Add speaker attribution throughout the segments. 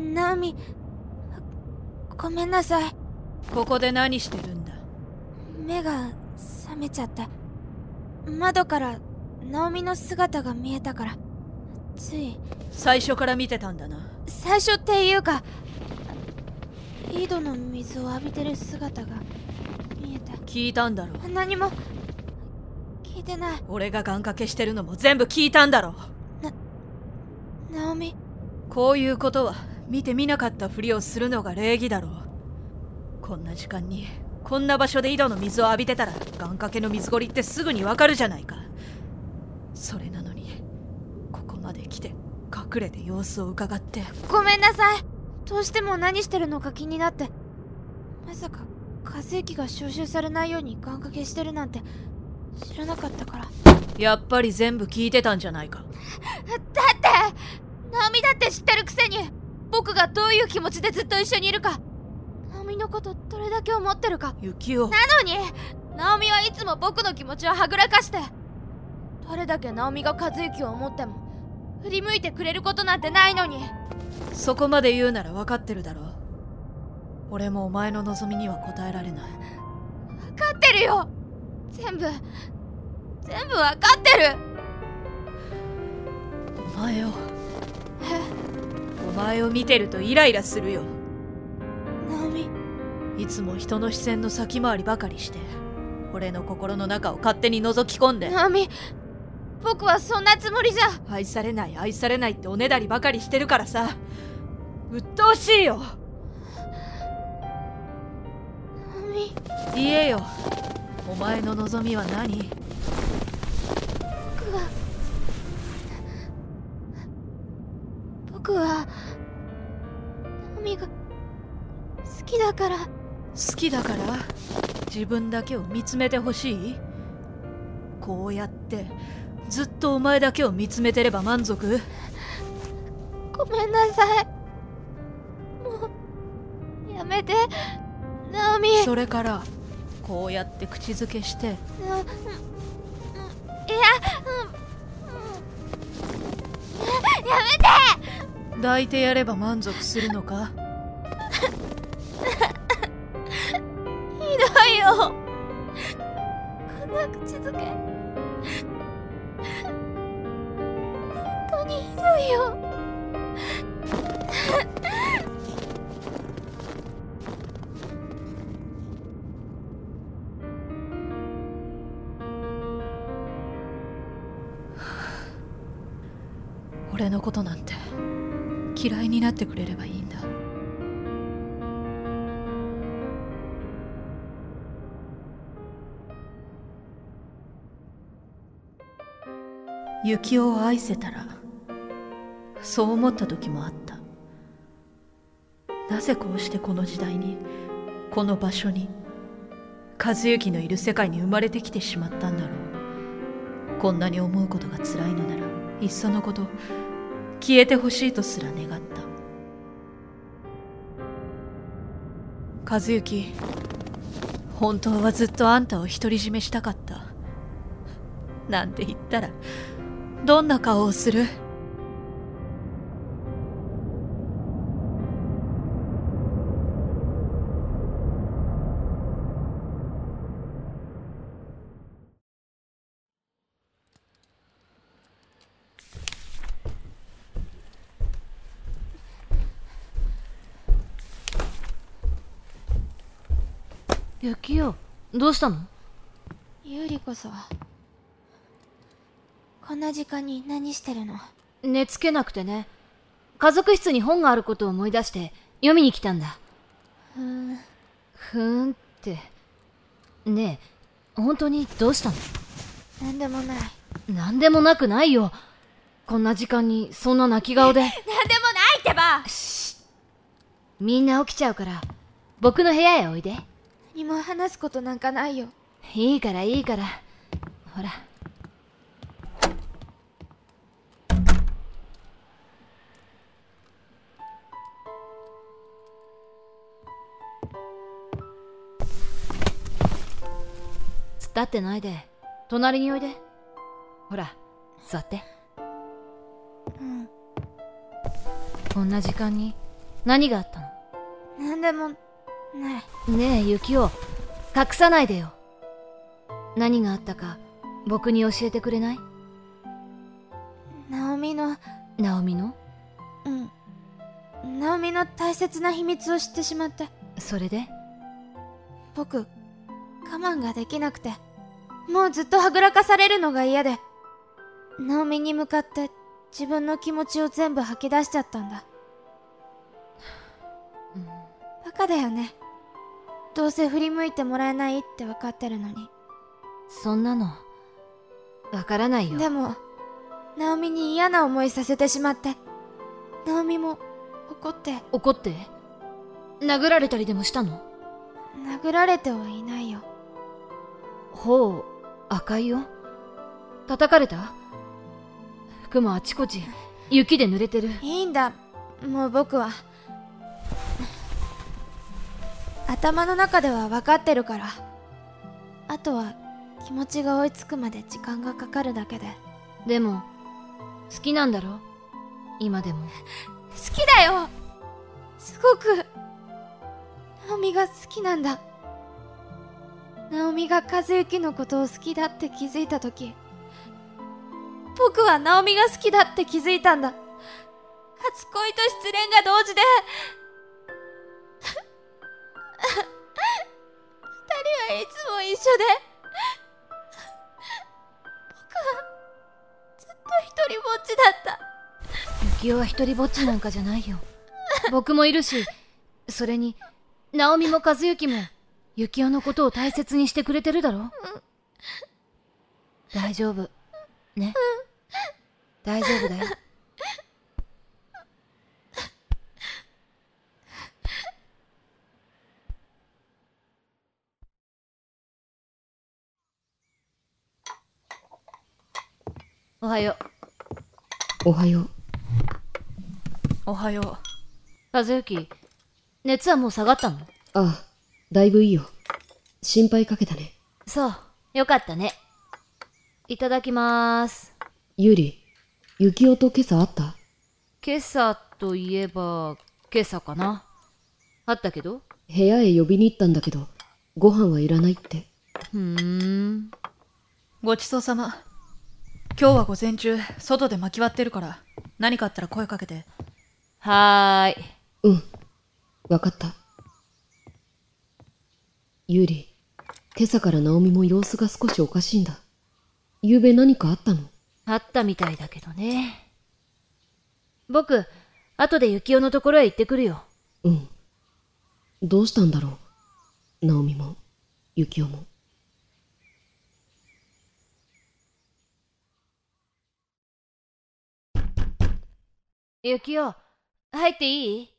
Speaker 1: ナオミごめんなさい。
Speaker 2: ここで何してるんだ？
Speaker 1: 目が覚めちゃって。窓からナオミの姿が見えたから。つい。
Speaker 2: 最初から見てたんだな。
Speaker 1: 最初っていうか井戸の水を浴びてる姿が見えて
Speaker 2: 聞いたんだろ
Speaker 1: 何も聞いてない。
Speaker 2: 俺が願掛けしてるのも全部聞いたんだろ
Speaker 1: ナオミ
Speaker 2: こういうことは見てみなかったふりをするのが礼儀だろう。こんな時間にこんな場所で井戸の水を浴びてたら願掛けの水ごりってすぐにわかるじゃないか。それなのにここまで来て隠れて様子を伺って。
Speaker 1: ごめんなさい。どうしても何してるのか気になって。まさか火星機が招集されないように願掛けしてるなんて知らなかったから。
Speaker 2: やっぱり全部聞いてたんじゃないか。
Speaker 1: だってナオミだって知ってるくせに僕がどういう気持ちでずっと一緒にいるか。ナオミのことどれだけ思ってるか。
Speaker 2: 雪を
Speaker 1: なのにナオミはいつも僕の気持ちをはぐらかして。どれだけナオミが和之を思っても振り向いてくれることなんてないのに。
Speaker 2: そこまで言うなら分かってるだろう。俺もお前の望みには応えられない。
Speaker 1: 分かってるよ。全部全部分かってる。
Speaker 2: お前をお前を見てるとイライラするよ。
Speaker 1: ナオミ。
Speaker 2: いつも人の視線の先回りばかりして俺の心の中を勝手に覗き込んで。
Speaker 1: ナオミ僕はそんなつもりじゃ。
Speaker 2: 愛されない愛されないっておねだりばかりしてるからさ。鬱陶しいよ。言えよ。お前の望みは何？
Speaker 1: 僕は僕はナオミが好きだから。
Speaker 2: 好きだから？自分だけを見つめてほしい？こうやってずっとお前だけを見つめてれば満足？
Speaker 1: ごめんなさい。もうやめて。ナオミ。
Speaker 2: それからこうやって口づけして。
Speaker 1: いややめて
Speaker 2: 抱いてやれば満足するのか？
Speaker 1: ひどいよ。こんな口づけ。本当にひどいよ。
Speaker 2: 俺のことなんて嫌いになってくれればいいんだ。雪を愛せたらそう思った時もあった。なぜこうしてこの時代にこの場所に和幸のいる世界に生まれてきてしまったんだろう。こんなに思うことが辛いのならいっそのこと消えてほしいとすら願った。和幸本当はずっとあんたを独り占めしたかった。なんて言ったらどんな顔をする？
Speaker 3: 雪よどうしたの？
Speaker 1: ゆりこそ。こんな時間に何してるの？
Speaker 3: 寝つけなくてね。家族室に本があることを思い出して読みに来たんだ。
Speaker 1: ふーん。
Speaker 3: ふーんって。ねえ本当にどうしたの？
Speaker 1: なんでもない。
Speaker 3: なんでもなくないよ。こんな時間にそんな泣き顔で。
Speaker 1: なんでもないってば。
Speaker 3: みんな起きちゃうから僕の部屋へおいで
Speaker 1: 何も話すことなんかないよ。
Speaker 3: いいからいいから。ほら。突っ立ってないで。隣においで。ほら座って。
Speaker 1: うん。
Speaker 3: こんな時間に何があったの？
Speaker 1: なんでもね
Speaker 3: ねえ、ユキオ、隠さないでよ。何があったか、僕に教えてくれない？
Speaker 1: えナオミの。
Speaker 3: ナオミの？
Speaker 1: うん。ナオミの大切な秘密を知ってしまって。
Speaker 3: それで？
Speaker 1: 僕我慢ができなくて。もうずっとはぐらかされるのが嫌で。ナオミに向かって自分の気持ちを全部吐き出しちゃったんだ。
Speaker 3: うん。
Speaker 1: バカだよねどうせ振り向いてもらえないって分かってるのに。
Speaker 3: そんなの、わからないよ。
Speaker 1: でもナオミに嫌な思いさせてしまってナオミも怒って。
Speaker 3: 怒って？殴られたりでもしたの？
Speaker 1: 殴られてはいないよ。
Speaker 3: 頬、赤いよ？叩かれた？服もあちこち、雪で濡れてる。
Speaker 1: いいんだ。もう僕は頭の中では分かってるから。あとは気持ちが追いつくまで時間がかかるだけで。
Speaker 3: でも、好きなんだろ？今でも。
Speaker 1: 好きだよ。すごく。ナオミが好きなんだ。ナオミが和幸のことを好きだって気づいた時。僕はナオミが好きだって気づいたんだ。初恋と失恋が同時で一緒で僕はずっと一人ぼっちだった
Speaker 3: ユキオは一人ぼっちなんかじゃないよ。僕もいるし、それに、ナオミも和幸も、ユキオのことを大切にしてくれてるだろ？大丈夫。ね？大丈夫だよ。おはよ
Speaker 4: おはよう。
Speaker 2: おはよう
Speaker 3: う。和幸、熱はもう下がったの？
Speaker 4: ああ、だいぶいいよ。心配かけたね。
Speaker 3: そう、よかったね。いただきまーす。
Speaker 4: ユリ、ユキオと今朝会った？
Speaker 3: 今朝といえば、今朝かな？あったけど？
Speaker 4: 部屋へ呼びに行ったんだけど、ご飯はいらないって。
Speaker 3: ふーん。
Speaker 2: ごちそうさま今日は午前中外で巻き割ってるから何かあったら声かけて
Speaker 3: はーい。
Speaker 4: うん、わかった。ユリ、今朝からナオミも様子が少しおかしいんだ。昨べ何かあったの？
Speaker 3: あったみたいだけどね。僕、後でユキオのところへ行ってくるよ。
Speaker 4: うん。どうしたんだろう？ナオミも、ユキオも。
Speaker 3: ユキオ、入っていい？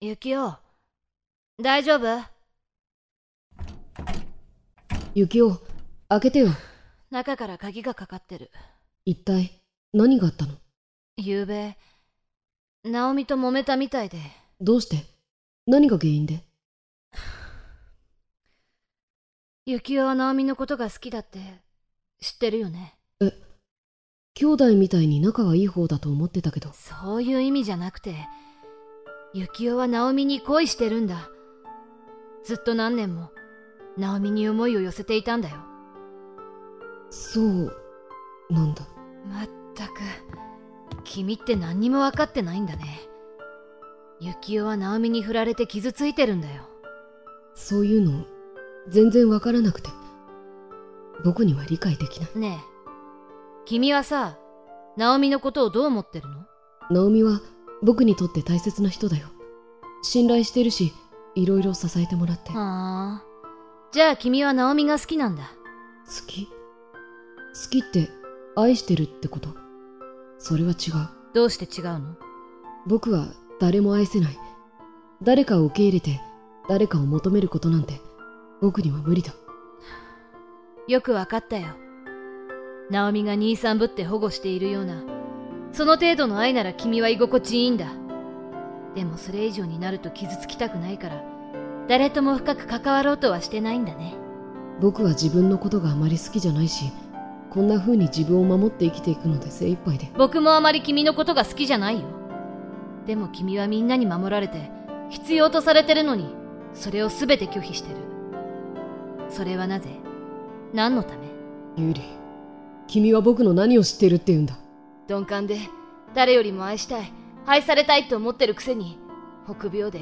Speaker 3: ユキオ、大丈夫？
Speaker 4: ユキオ、開けてよ。
Speaker 3: 中から鍵がかかってる。
Speaker 4: 一体、何があったの？
Speaker 3: 昨べ、ナオミと揉めたみたいで。
Speaker 4: どうして？何が原因で？
Speaker 3: ユキオはナオミのことが好きだって知ってるよね？
Speaker 4: え、兄弟みたいに仲がいい方だと思ってたけど。
Speaker 3: そういう意味じゃなくてユキオはナオミに恋してるんだずっと何年もナオミに思いを寄せていたんだよ
Speaker 4: そう、なんだ。
Speaker 3: まったく君って何にも分かってないんだねユキオはナオミに振られて傷ついてるんだよ
Speaker 4: そういうの、全然わからなくて。僕には理解できない。
Speaker 3: ねえ君はさナオミのことをどう思ってるの？
Speaker 4: ナオミは僕にとって大切な人だよ。信頼してるし、いろいろ支えてもらって。好
Speaker 3: はあじゃあ君はナオミが好きなんだ
Speaker 4: き好きって愛してるってこと？それは違う。
Speaker 3: どうして違うの？
Speaker 4: 僕は誰も愛せない。誰かを受け入れて、誰かを求めることなんて、僕には無理だ。
Speaker 3: よくわかったよ。ナオミが兄さんぶって保護しているような、その程度の愛なら君は居心地いいんだ。でもそれ以上になると傷つきたくないから、誰とも深く関わろうとはしてないんだね。
Speaker 4: 僕は自分のことがあまり好きじゃないし、こんな風に自分を守って生きていくので精一杯で。
Speaker 3: 僕もあまり君のことが好きじゃないよ。でも君はみんなに守られて必要とされてるのにそれを全て拒否してる。それはなぜ？何のため？
Speaker 4: ユーリ君は僕の何を知ってるって言うんだ？
Speaker 3: 鈍感で誰よりも愛したい愛されたいって思ってるくせに臆病で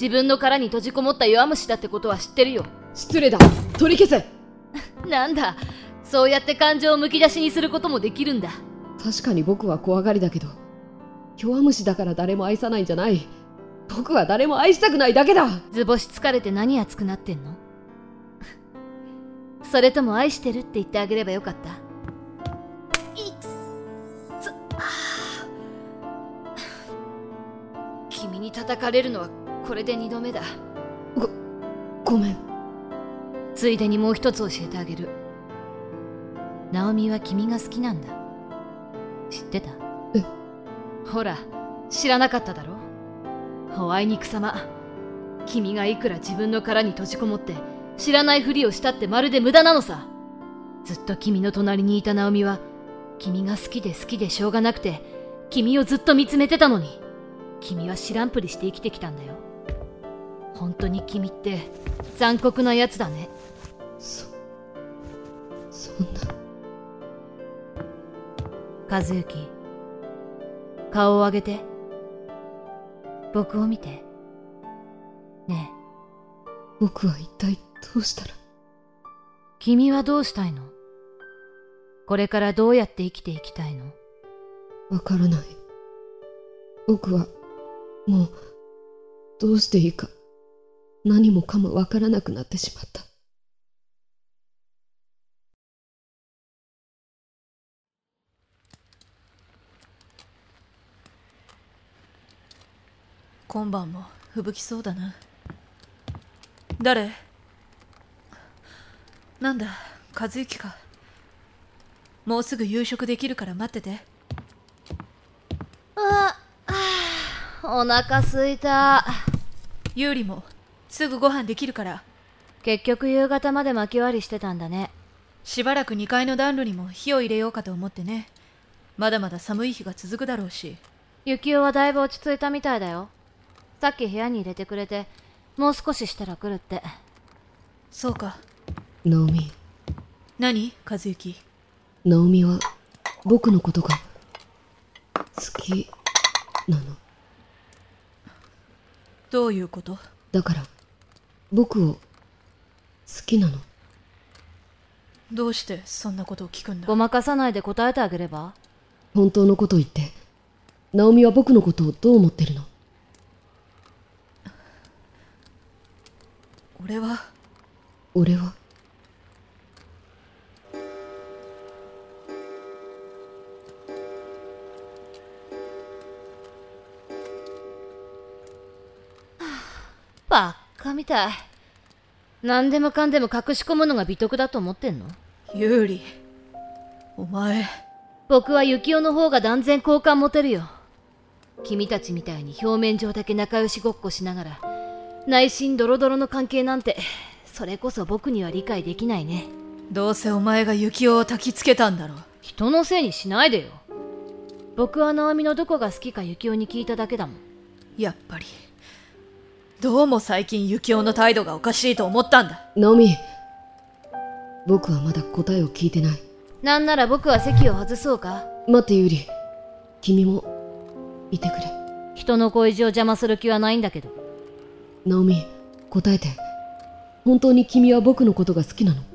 Speaker 3: 自分の殻に閉じこもった弱虫だってことは知ってるよ。
Speaker 4: 失礼だ。取り消せ。
Speaker 3: なんだそうやって感情をむき出しにすることもできるんだ。
Speaker 4: 確かに僕は怖がりだけど弱虫だから誰も愛さないんじゃない。僕は誰も愛したくないだけだ。
Speaker 3: 図星疲れて何熱くなってんの？それとも愛してるって言ってあげればよかった？に叩かれるのはこれで二度目だ。
Speaker 4: ごめん。
Speaker 3: ついでにもう一つ教えてあげる。ナオミは君が好きなんだ。知ってた？
Speaker 4: え。
Speaker 3: ほら知らなかっただろ？おあいにくさま君がいくら自分の殻に閉じこもって知らないふりをしたってまるで無駄なのさ。ずっと君の隣にいたナオミは君が好きで好きでしょうがなくて君をずっと見つめてたのに君は知らんぷりして生きてきたんだよ。本当に君って残酷なやつだね。
Speaker 4: そそんな。
Speaker 3: 和幸顔を上げて。僕を見て。ねえ。
Speaker 4: 僕は一体どうしたら。
Speaker 3: 君はどうしたいの？これからどうやって生きていきたいの？
Speaker 4: わからない。僕はもうどうしていいか何もかもわからなくなってしまった。
Speaker 2: 今晩も吹雪そうだな。誰？なんだ和幸か。もうすぐ夕食できるから待ってて
Speaker 3: ああお腹すいた。
Speaker 2: 優里もすぐご飯できるから。
Speaker 3: 結局夕方まで巻き割りしてたんだね。
Speaker 2: しばらく2階の暖炉にも火を入れようかと思ってね。まだまだ寒い日が続くだろうし。
Speaker 3: 幸男はだいぶ落ち着いたみたいだよ。さっき部屋に入れてくれてもう少ししたら来るって。
Speaker 2: そうか。
Speaker 4: ナオミ。
Speaker 2: 何？和幸。
Speaker 4: ナオミは僕のことが好きなの
Speaker 2: どういうこと？
Speaker 4: だから僕を好きなの。
Speaker 2: どうしてそんなことを聞くんだ？
Speaker 3: ごまかさないで答えてあげれば？
Speaker 4: 本当のことを言ってナオミは僕のことをどう思ってるの？
Speaker 2: 俺は？
Speaker 4: 俺は？
Speaker 3: ばっかみたい。何でもかんでも隠し込むのが美徳だと思ってんの？
Speaker 2: 優里お前。
Speaker 3: 僕は幸男の方が断然好感持てるよ。君たちみたいに表面上だけ仲良しごっこしながら内心ドロドロの関係なんてそれこそ僕には理解できないね。
Speaker 2: どうせお前が幸男を焚きつけたんだろ
Speaker 3: 人のせいにしないでよ。僕はナオミのどこが好きか幸男に聞いただけだもん。
Speaker 2: やっぱりどうも最近幸男の態度がおかしいと思ったんだ。
Speaker 4: ナオミ僕はまだ答えを聞いてない。
Speaker 3: なんなら僕は席を外そうか。
Speaker 4: 待ってユーリ。君もいてくれ。
Speaker 3: 人の恋路を邪魔する気はないんだけど。
Speaker 4: ナオミ答えて。本当に君は僕のことが好きなの？
Speaker 2: 好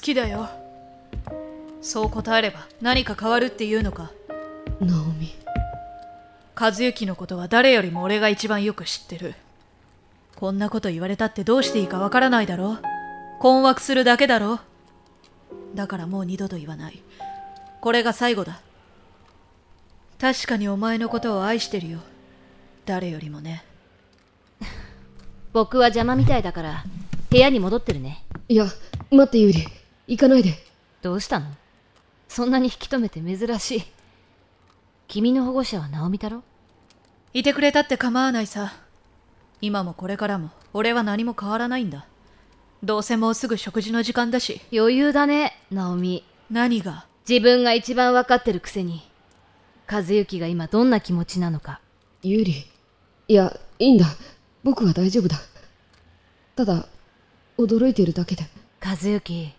Speaker 2: きだよ。そう答えれば何か変わるっていうのか。
Speaker 4: ナオミ
Speaker 2: 和幸のことは誰よりも俺が一番よく知ってる。こんなこと言われたってどうしていいかわからないだろ困惑するだけだろだからもう二度と言わない。これが最後だ。確かにお前のことを愛してるよ。誰よりもね。
Speaker 3: 僕は邪魔みたいだから部屋に戻ってるね。
Speaker 4: いや待ってユーリ。行かないで。
Speaker 3: どうしたの？そんなに引き止めて珍しい君の保護者はナオミだろ？
Speaker 2: いてくれたって構わないさ。今もこれからも俺は何も変わらないんだ。どうせもうすぐ食事の時間だし。
Speaker 3: 余裕だねナオミ
Speaker 2: 何が？
Speaker 3: 自分が一番わかってるくせに。和幸が今どんな気持ちなのか。
Speaker 4: ユリいやいいんだ。僕は大丈夫だ。ただ驚いているだけで。
Speaker 3: 和幸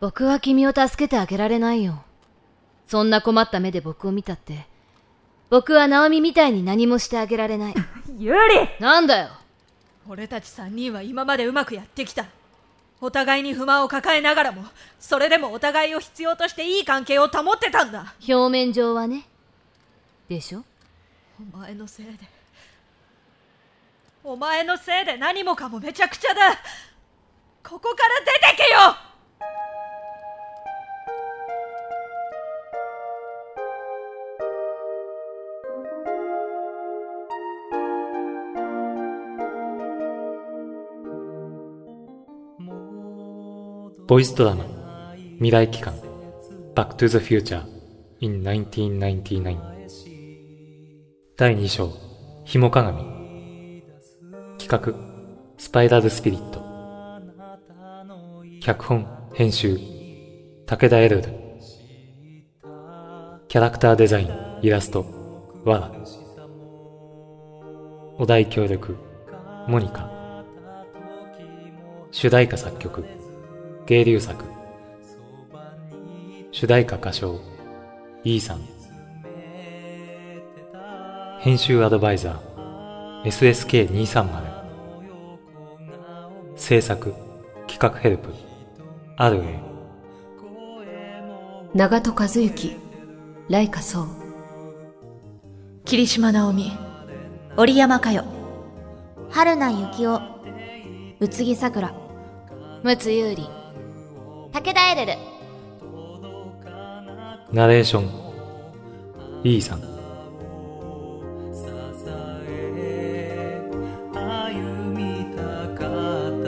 Speaker 3: 僕は君を助けてあげられないよそんな困った目で僕を見たって僕はナオミみたいに何もしてあげられない。
Speaker 2: ユリ
Speaker 3: なんだよ！
Speaker 2: 俺たち3人は今までうまくやってきた。お互いに不満を抱えながらもそれでもお互いを必要としていい関係を保ってたんだ。
Speaker 3: 表面上はね。でしょ？
Speaker 2: お前のせいで。お前のせいで何もかもめちゃくちゃだ。ここから出てけよ
Speaker 5: ボイスドラマ未来期間 Back to the Future in 1999第2章ひも鏡企画スパイラルスピリット。脚本編集武田エルルキャラクターデザインイラストわらお題協力モニカ。主題歌作曲。芸流作。主題歌歌唱。E さん。編集アドバイザー。SSK230 制作。企画ヘルプ。RA
Speaker 4: 長戸和幸。ライカソウ
Speaker 2: 霧島直美。織山佳代。
Speaker 1: 春名幸男。宇津木さくら
Speaker 3: 陸奥優里。
Speaker 1: 武田エルル。
Speaker 5: ナレーション。E さん。
Speaker 6: 歩みたかった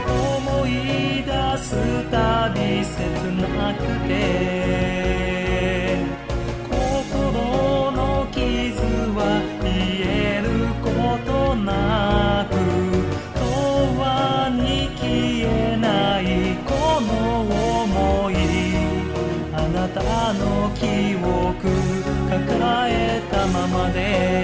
Speaker 6: 思い出すたび切なくて心の傷は癒えなた